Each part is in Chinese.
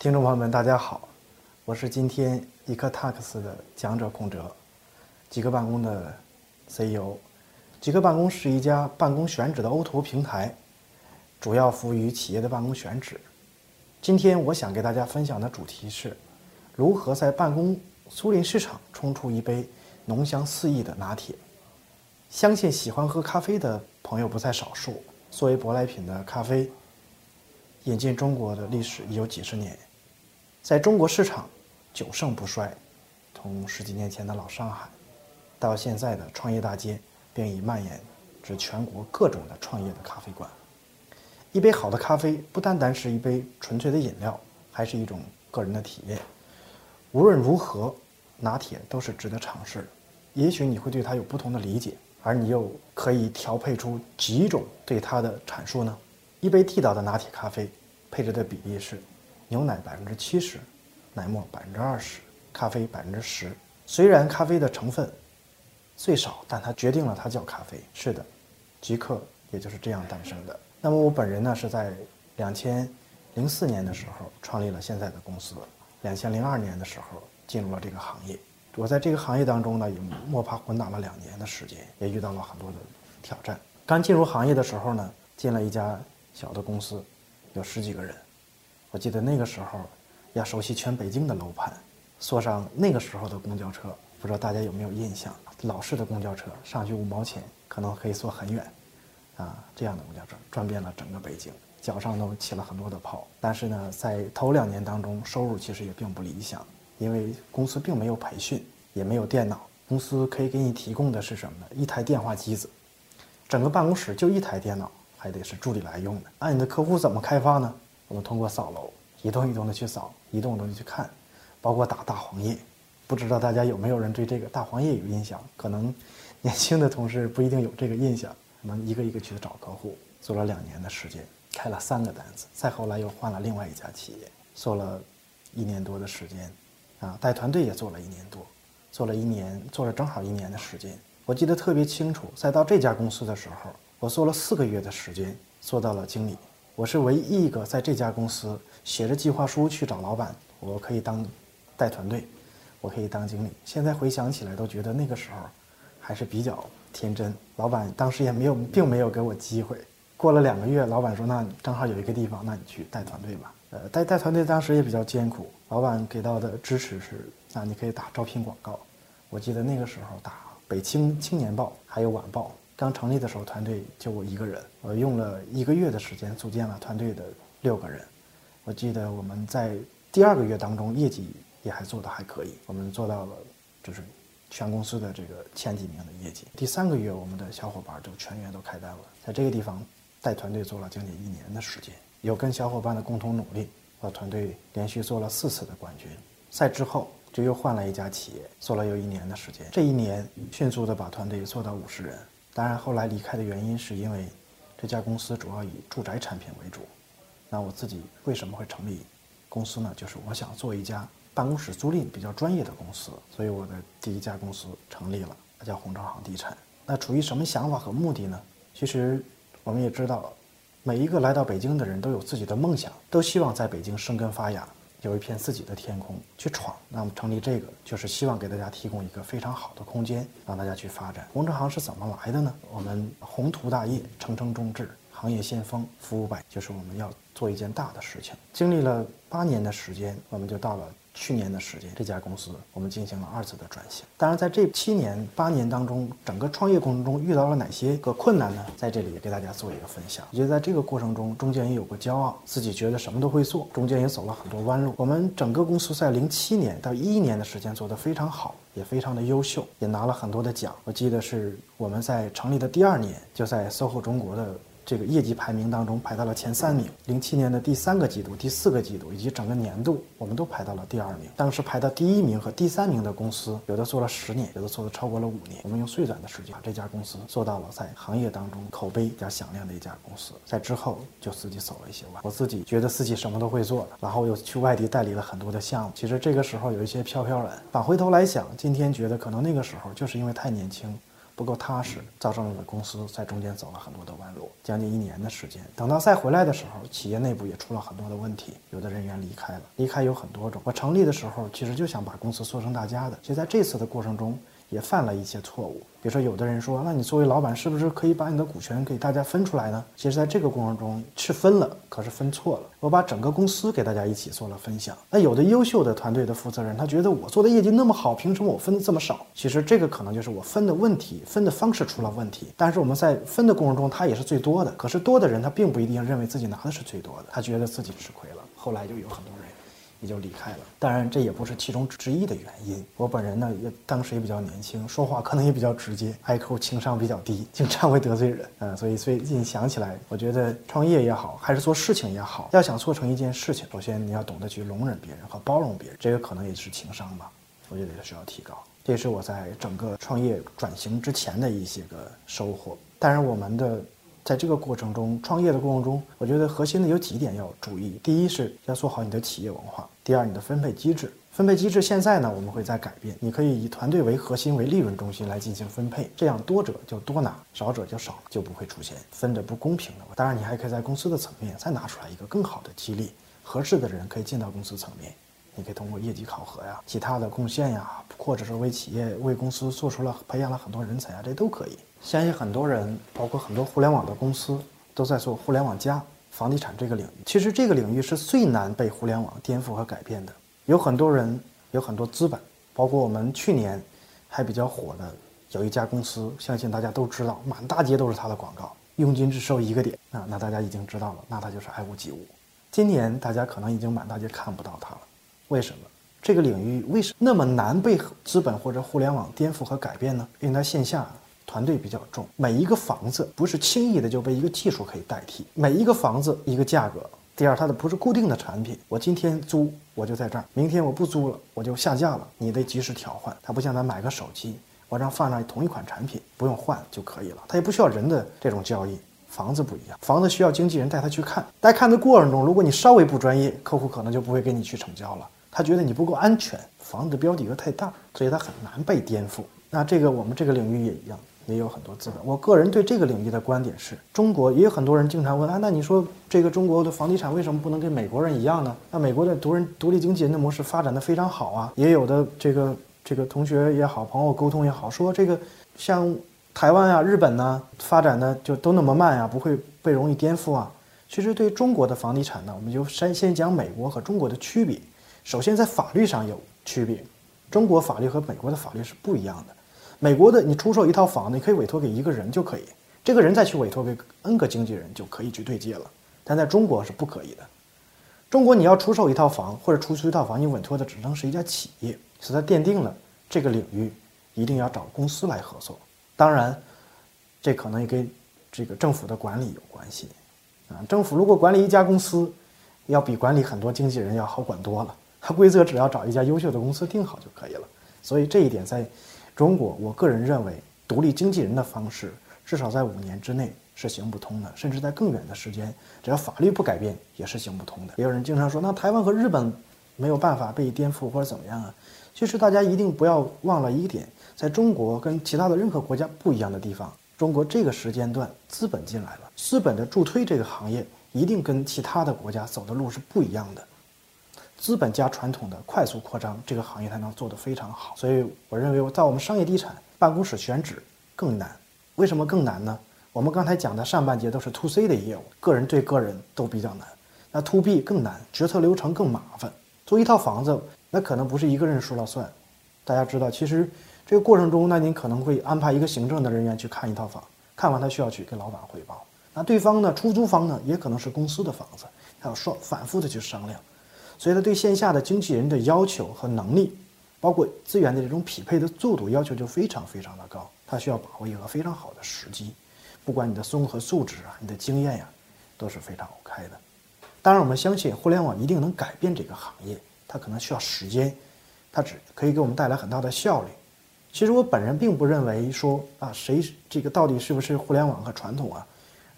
听众朋友们，大家好，我是今天 eKtax 的讲者孔哲，极客办公的 CEO。极客办公是一家办公选址的 O2O 平台，主要服务于企业的办公选址。今天我想给大家分享的主题是，如何在办公租赁市场冲出一杯浓香四溢的拿铁。相信喜欢喝咖啡的朋友不在少数。作为舶来品的咖啡，引进中国的历史已有几十年。在中国市场，久盛不衰，从十几年前的老上海，到现在的创业大街，并已蔓延至全国各种的创业的咖啡馆。一杯好的咖啡，不单单是一杯纯粹的饮料，还是一种个人的体验。无论如何，拿铁都是值得尝试的。也许你会对它有不同的理解，而你又可以调配出几种对它的阐述呢？一杯地道的拿铁咖啡，配置的比例是。牛奶百分之七十，奶沫百分之二十，咖啡百分之十。虽然咖啡的成分最少，但它决定了它叫咖啡。是的，极客也就是这样诞生的。那么我本人呢，是在两千零四年的时候创立了现在的公司，两千零二年的时候进入了这个行业。我在这个行业当中呢，也摸爬滚打了两年的时间，也遇到了很多的挑战。刚进入行业的时候呢，进了一家小的公司，有十几个人。我记得那个时候，要熟悉全北京的楼盘，坐上那个时候的公交车，不知道大家有没有印象？老式的公交车上去五毛钱，可能可以坐很远，啊，这样的公交车转遍了整个北京，脚上都起了很多的泡。但是呢，在头两年当中，收入其实也并不理想，因为公司并没有培训，也没有电脑。公司可以给你提供的是什么呢？一台电话机子，整个办公室就一台电脑，还得是助理来用的。按你的客户怎么开发呢？我们通过扫楼，一栋一栋的去扫，一栋一栋的去看，包括打大黄页。不知道大家有没有人对这个大黄页有印象？可能年轻的同事不一定有这个印象。我们一个一个去找客户，做了两年的时间，开了三个单子。再后来又换了另外一家企业，做了一年多的时间，啊，带团队也做了一年多，做了一年，做了正好一年的时间。我记得特别清楚，在到这家公司的时候，我做了四个月的时间，做到了经理。我是唯一一个在这家公司写着计划书去找老板，我可以当带团队，我可以当经理。现在回想起来，都觉得那个时候还是比较天真。老板当时也没有，并没有给我机会。过了两个月，老板说：“那正好有一个地方，那你去带团队吧。”呃，带带团队当时也比较艰苦。老板给到的支持是：那你可以打招聘广告。我记得那个时候打《北青青年报》还有《晚报》。刚成立的时候，团队就我一个人，我用了一个月的时间组建了团队的六个人。我记得我们在第二个月当中，业绩也还做得还可以，我们做到了就是全公司的这个前几名的业绩。第三个月，我们的小伙伴就全员都开单了。在这个地方带团队做了将近一年的时间，有跟小伙伴的共同努力，把团队连续做了四次的冠军。赛之后就又换了一家企业，做了有一年的时间。这一年迅速的把团队做到五十人。当然，后来离开的原因是因为这家公司主要以住宅产品为主。那我自己为什么会成立公司呢？就是我想做一家办公室租赁比较专业的公司，所以我的第一家公司成立了，它叫鸿昌行地产。那处于什么想法和目的呢？其实我们也知道，每一个来到北京的人都有自己的梦想，都希望在北京生根发芽。有一片自己的天空去闯，那么成立这个就是希望给大家提供一个非常好的空间，让大家去发展。红之行是怎么来的呢？我们宏图大业，诚诚中志，行业先锋，服务百，就是我们要做一件大的事情。经历了八年的时间，我们就到了。去年的时间，这家公司我们进行了二次的转型。当然，在这七年八年当中，整个创业过程中遇到了哪些个困难呢？在这里给大家做一个分享。我觉得在这个过程中，中间也有过骄傲，自己觉得什么都会做，中间也走了很多弯路。我们整个公司在零七年到一一年的时间做得非常好，也非常的优秀，也拿了很多的奖。我记得是我们在成立的第二年，就在 SOHO 中国的。这个业绩排名当中排到了前三名。零七年的第三个季度、第四个季度以及整个年度，我们都排到了第二名。当时排到第一名和第三名的公司，有的做了十年，有的做的超过了五年。我们用最短的时间把这家公司做到了在行业当中口碑比较响亮的一家公司。在之后就自己走了一些弯，我自己觉得自己什么都会做了，然后又去外地代理了很多的项目。其实这个时候有一些飘飘然，返回头来想，今天觉得可能那个时候就是因为太年轻。不够踏实，造成了公司在中间走了很多的弯路，将近一年的时间。等到再回来的时候，企业内部也出了很多的问题，有的人员离开了。离开有很多种。我成立的时候，其实就想把公司做成大家的。就在这次的过程中。也犯了一些错误，比如说，有的人说，那你作为老板，是不是可以把你的股权给大家分出来呢？其实，在这个过程中是分了，可是分错了。我把整个公司给大家一起做了分享。那有的优秀的团队的负责人，他觉得我做的业绩那么好，凭什么我分的这么少？其实这个可能就是我分的问题，分的方式出了问题。但是我们在分的过程中，他也是最多的。可是多的人，他并不一定认为自己拿的是最多的，他觉得自己吃亏了。后来就有很多人。也就离开了。当然，这也不是其中之一的原因。我本人呢，也当时也比较年轻，说话可能也比较直接，开口情商比较低，经常会得罪人。嗯，所以最近想起来，我觉得创业也好，还是做事情也好，要想做成一件事情，首先你要懂得去容忍别人和包容别人，这个可能也是情商吧。我觉得也需要提高。这是我在整个创业转型之前的一些个收获。当然，我们的。在这个过程中，创业的过程中，我觉得核心的有几点要注意。第一是要做好你的企业文化。第二，你的分配机制。分配机制现在呢，我们会在改变。你可以以团队为核心，为利润中心来进行分配，这样多者就多拿，少者就少，就不会出现分的不公平的。当然，你还可以在公司的层面再拿出来一个更好的激励，合适的人可以进到公司层面。你可以通过业绩考核呀、其他的贡献呀，或者是为企业、为公司做出了培养了很多人才啊，这都可以。相信很多人，包括很多互联网的公司，都在做互联网加房地产这个领域。其实这个领域是最难被互联网颠覆和改变的。有很多人，有很多资本，包括我们去年还比较火的有一家公司，相信大家都知道，满大街都是它的广告，佣金只收一个点啊，那大家已经知道了，那它就是爱屋及乌。今年大家可能已经满大街看不到它了。为什么这个领域为什么那么难被资本或者互联网颠覆和改变呢？因为它线下团队比较重，每一个房子不是轻易的就被一个技术可以代替。每一个房子一个价格，第二它的不是固定的产品，我今天租我就在这儿，明天我不租了我就下架了，你得及时调换。它不像咱买个手机，我让放上同一款产品不用换就可以了，它也不需要人的这种交易。房子不一样，房子需要经纪人带他去看，在看的过程中，如果你稍微不专业，客户可能就不会跟你去成交了。他觉得你不够安全，房子的标的额太大，所以他很难被颠覆。那这个我们这个领域也一样，也有很多资本。我个人对这个领域的观点是，中国也有很多人经常问啊，那你说这个中国的房地产为什么不能跟美国人一样呢？那美国的独人独立经纪人的模式发展的非常好啊，也有的这个这个同学也好，朋友沟通也好，说这个像台湾啊、日本呢，发展的就都那么慢啊，不会被容易颠覆啊。其实对中国的房地产呢，我们就先先讲美国和中国的区别。首先，在法律上有区别，中国法律和美国的法律是不一样的。美国的，你出售一套房，你可以委托给一个人就可以，这个人再去委托给 N 个经纪人就可以去对接了。但在中国是不可以的。中国你要出售一套房或者出租一套房，你委托的只能是一家企业，所以它奠定了这个领域一定要找公司来合作。当然，这可能也跟这个政府的管理有关系啊。政府如果管理一家公司，要比管理很多经纪人要好管多了。它规则只要找一家优秀的公司定好就可以了，所以这一点在中国，我个人认为独立经纪人的方式至少在五年之内是行不通的，甚至在更远的时间，只要法律不改变也是行不通的。也有人经常说，那台湾和日本没有办法被颠覆或者怎么样啊？其实大家一定不要忘了一点，在中国跟其他的任何国家不一样的地方，中国这个时间段资本进来了，资本的助推这个行业一定跟其他的国家走的路是不一样的。资本加传统的快速扩张，这个行业才能做得非常好。所以我认为，在我们商业地产办公室选址更难。为什么更难呢？我们刚才讲的上半节都是 to C 的业务，个人对个人都比较难。那 to B 更难，决策流程更麻烦。租一套房子，那可能不是一个人说了算。大家知道，其实这个过程中，那您可能会安排一个行政的人员去看一套房，看完他需要去跟老板汇报。那对方呢，出租方呢，也可能是公司的房子，他要双反复的去商量。所以，他对线下的经纪人的要求和能力，包括资源的这种匹配的速度要求就非常非常的高。他需要把握一个非常好的时机，不管你的综合素质啊，你的经验呀，都是非常 OK 的。当然，我们相信互联网一定能改变这个行业，它可能需要时间，它只可以给我们带来很大的效率。其实我本人并不认为说啊，谁这个到底是不是互联网和传统啊？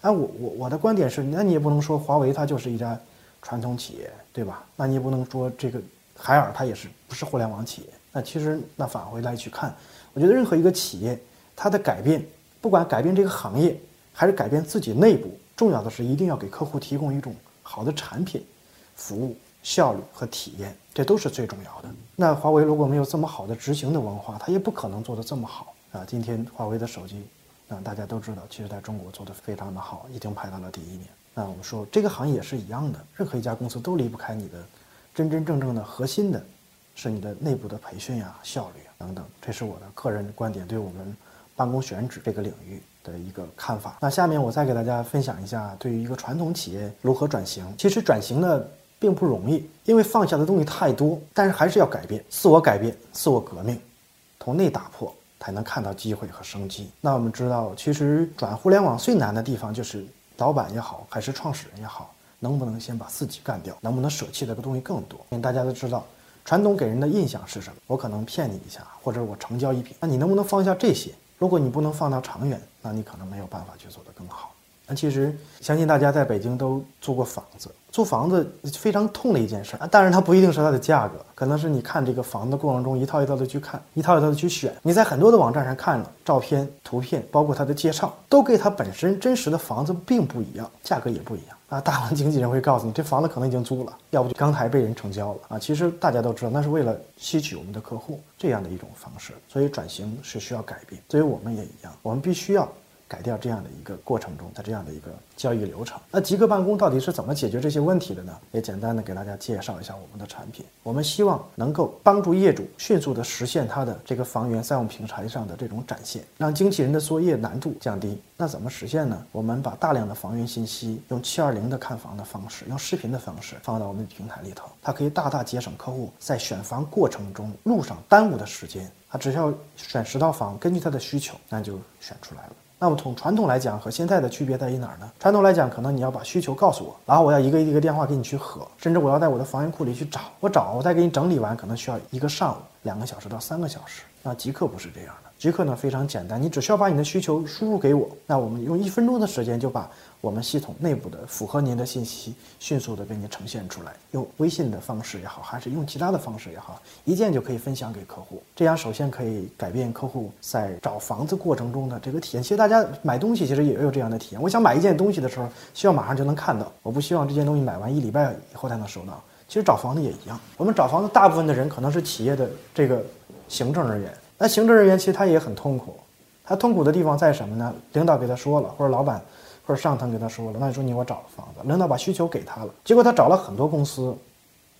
啊，我我我的观点是，那你也不能说华为它就是一家。传统企业，对吧？那你也不能说这个海尔它也是不是互联网企业？那其实那返回来去看，我觉得任何一个企业，它的改变，不管改变这个行业，还是改变自己内部，重要的是一定要给客户提供一种好的产品、服务、效率和体验，这都是最重要的。那华为如果没有这么好的执行的文化，它也不可能做得这么好啊。今天华为的手机，啊，大家都知道，其实在中国做得非常的好，已经排到了第一名。那我们说这个行业也是一样的，任何一家公司都离不开你的真真正正的核心的，是你的内部的培训呀、效率啊等等。这是我的个人观点，对我们办公选址这个领域的一个看法。那下面我再给大家分享一下，对于一个传统企业如何转型。其实转型呢并不容易，因为放下的东西太多，但是还是要改变，自我改变，自我革命，从内打破，才能看到机会和生机。那我们知道，其实转互联网最难的地方就是。老板也好，还是创始人也好，能不能先把自己干掉？能不能舍弃的东西更多？因为大家都知道，传统给人的印象是什么？我可能骗你一下，或者我成交一笔。那你能不能放下这些？如果你不能放到长远，那你可能没有办法去做得更好。其实，相信大家在北京都租过房子。租房子非常痛的一件事啊，当然它不一定是它的价格，可能是你看这个房子过程中一套一套的去看，一套一套的去选。你在很多的网站上看了照片、图片，包括它的介绍，都跟它本身真实的房子并不一样，价格也不一样啊。大部分经纪人会告诉你，这房子可能已经租了，要不就刚才被人成交了啊。其实大家都知道，那是为了吸取我们的客户这样的一种方式，所以转型是需要改变。所以我们也一样，我们必须要。改掉这样的一个过程中的这样的一个交易流程。那极客办公到底是怎么解决这些问题的呢？也简单的给大家介绍一下我们的产品。我们希望能够帮助业主迅速的实现他的这个房源在我们平台上的这种展现，让经纪人的作业难度降低。那怎么实现呢？我们把大量的房源信息用七二零的看房的方式，用视频的方式放到我们的平台里头，它可以大大节省客户在选房过程中路上耽误的时间。他只需要选十套房，根据他的需求，那就选出来了。那么从传统来讲和现在的区别在于哪儿呢？传统来讲，可能你要把需求告诉我，然后我要一个一个电话给你去核，甚至我要在我的房源库里去找，我找我再给你整理完，可能需要一个上午、两个小时到三个小时。那极客不是这样的。极客呢非常简单，你只需要把你的需求输入给我，那我们用一分钟的时间就把我们系统内部的符合您的信息迅速的给你呈现出来。用微信的方式也好，还是用其他的方式也好，一键就可以分享给客户。这样首先可以改变客户在找房子过程中的这个体验。其实大家买东西其实也有这样的体验。我想买一件东西的时候，希望马上就能看到，我不希望这件东西买完一礼拜以后才能收到。其实找房子也一样，我们找房子大部分的人可能是企业的这个行政人员。那行政人员其实他也很痛苦，他痛苦的地方在什么呢？领导给他说了，或者老板，或者上层给他说了，那你说你给我找了房子，领导把需求给他了，结果他找了很多公司，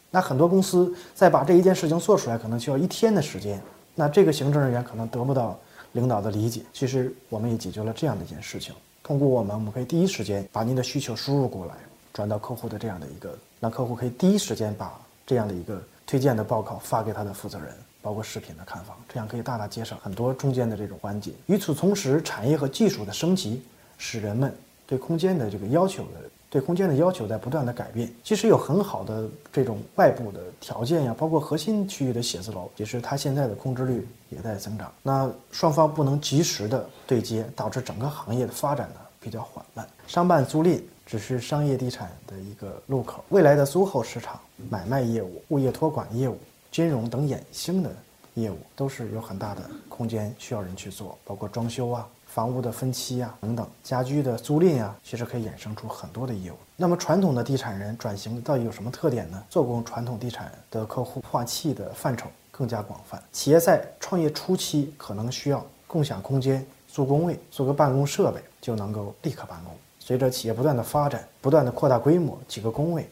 那很多公司再把这一件事情做出来，可能需要一天的时间，那这个行政人员可能得不到领导的理解。其实我们也解决了这样的一件事情，通过我们，我们可以第一时间把您的需求输入过来，转到客户的这样的一个，让客户可以第一时间把这样的一个推荐的报告发给他的负责人。包括视频的看房，这样可以大大节省很多中间的这种环节。与此同时，产业和技术的升级，使人们对空间的这个要求的对空间的要求在不断的改变。其实有很好的这种外部的条件呀，包括核心区域的写字楼，其实它现在的空置率也在增长。那双方不能及时的对接，导致整个行业的发展呢比较缓慢。商办租赁只是商业地产的一个入口，未来的租后市场、买卖业务、物业托管业务。金融等衍生的业务都是有很大的空间需要人去做，包括装修啊、房屋的分期啊等等，家居的租赁啊，其实可以衍生出很多的业务。那么传统的地产人转型到底有什么特点呢？做工传统地产的客户化器的范畴更加广泛。企业在创业初期可能需要共享空间、租工位、租个办公设备就能够立刻办公。随着企业不断的发展、不断的扩大规模，几个工位、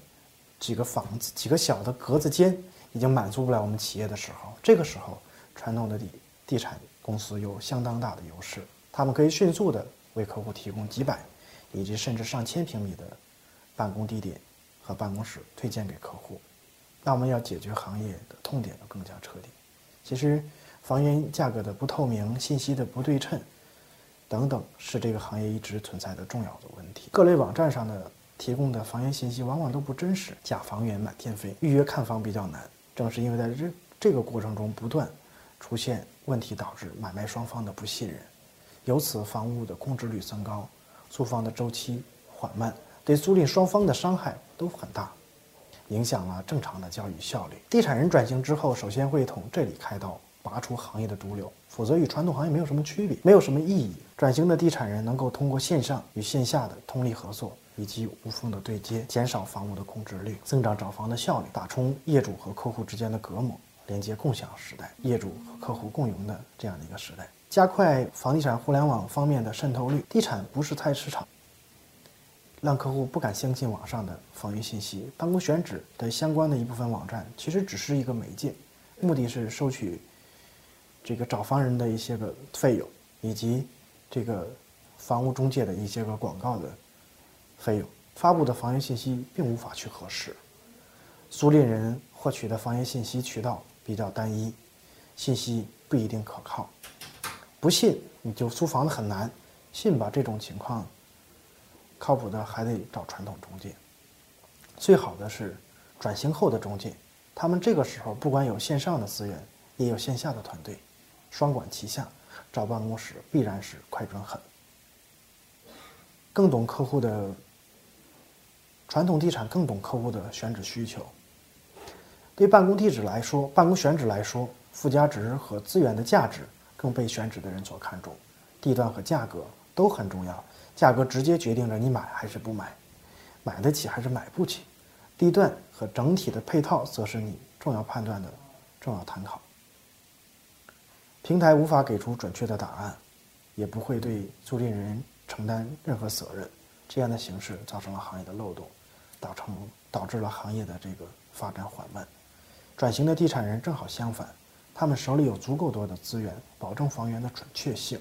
几个房子、几个小的格子间。已经满足不了我们企业的时候，这个时候，传统的地地产公司有相当大的优势，他们可以迅速的为客户提供几百，以及甚至上千平米的办公地点和办公室推荐给客户。那我们要解决行业的痛点要更加彻底。其实，房源价格的不透明、信息的不对称等等，是这个行业一直存在的重要的问题。各类网站上的提供的房源信息往往都不真实，假房源满天飞，预约看房比较难。正是因为在这这个过程中不断出现问题，导致买卖双方的不信任，由此房屋的空置率增高，租房的周期缓慢，对租赁双方的伤害都很大，影响了正常的交易效率。地产人转型之后，首先会从这里开刀，拔出行业的毒瘤，否则与传统行业没有什么区别，没有什么意义。转型的地产人能够通过线上与线下的通力合作，以及无缝的对接，减少房屋的空置率，增长找房的效率，打通业主和客户之间的隔膜，连接共享时代，业主和客户共赢的这样的一个时代，加快房地产互联网方面的渗透率。地产不是菜市场。让客户不敢相信网上的房源信息，办公选址的相关的一部分网站其实只是一个媒介，目的是收取这个找房人的一些个费用，以及这个房屋中介的一些个广告的费用。发布的房源信息并无法去核实，租赁人获取的房源信息渠道比较单一，信息不一定可靠。不信你就租房子很难，信吧这种情况。靠谱的还得找传统中介，最好的是转型后的中介，他们这个时候不管有线上的资源，也有线下的团队，双管齐下，找办公室必然是快准狠。更懂客户的传统地产，更懂客户的选址需求。对办公地址来说，办公选址来说，附加值和资源的价值更被选址的人所看重，地段和价格都很重要。价格直接决定着你买还是不买，买得起还是买不起，地段和整体的配套则是你重要判断的重要参考。平台无法给出准确的答案，也不会对租赁人承担任何责任，这样的形式造成了行业的漏洞，导成导致了行业的这个发展缓慢。转型的地产人正好相反，他们手里有足够多的资源，保证房源的准确性，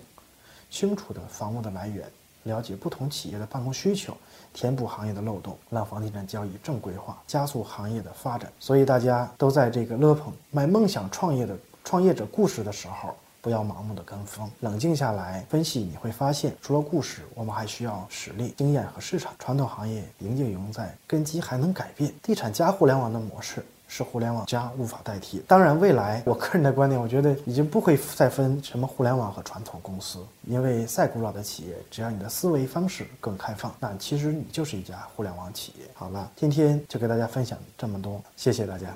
清楚的房屋的来源。了解不同企业的办公需求，填补行业的漏洞，让房地产交易正规化，加速行业的发展。所以大家都在这个勒捧卖梦想创业的创业者故事的时候，不要盲目的跟风，冷静下来分析，你会发现，除了故事，我们还需要实力、经验和市场。传统行业营就营在根基还能改变，地产加互联网的模式。是互联网加无法代替。当然，未来我个人的观点，我觉得已经不会再分什么互联网和传统公司，因为再古老的企业，只要你的思维方式更开放，那其实你就是一家互联网企业。好了，今天就给大家分享这么多，谢谢大家。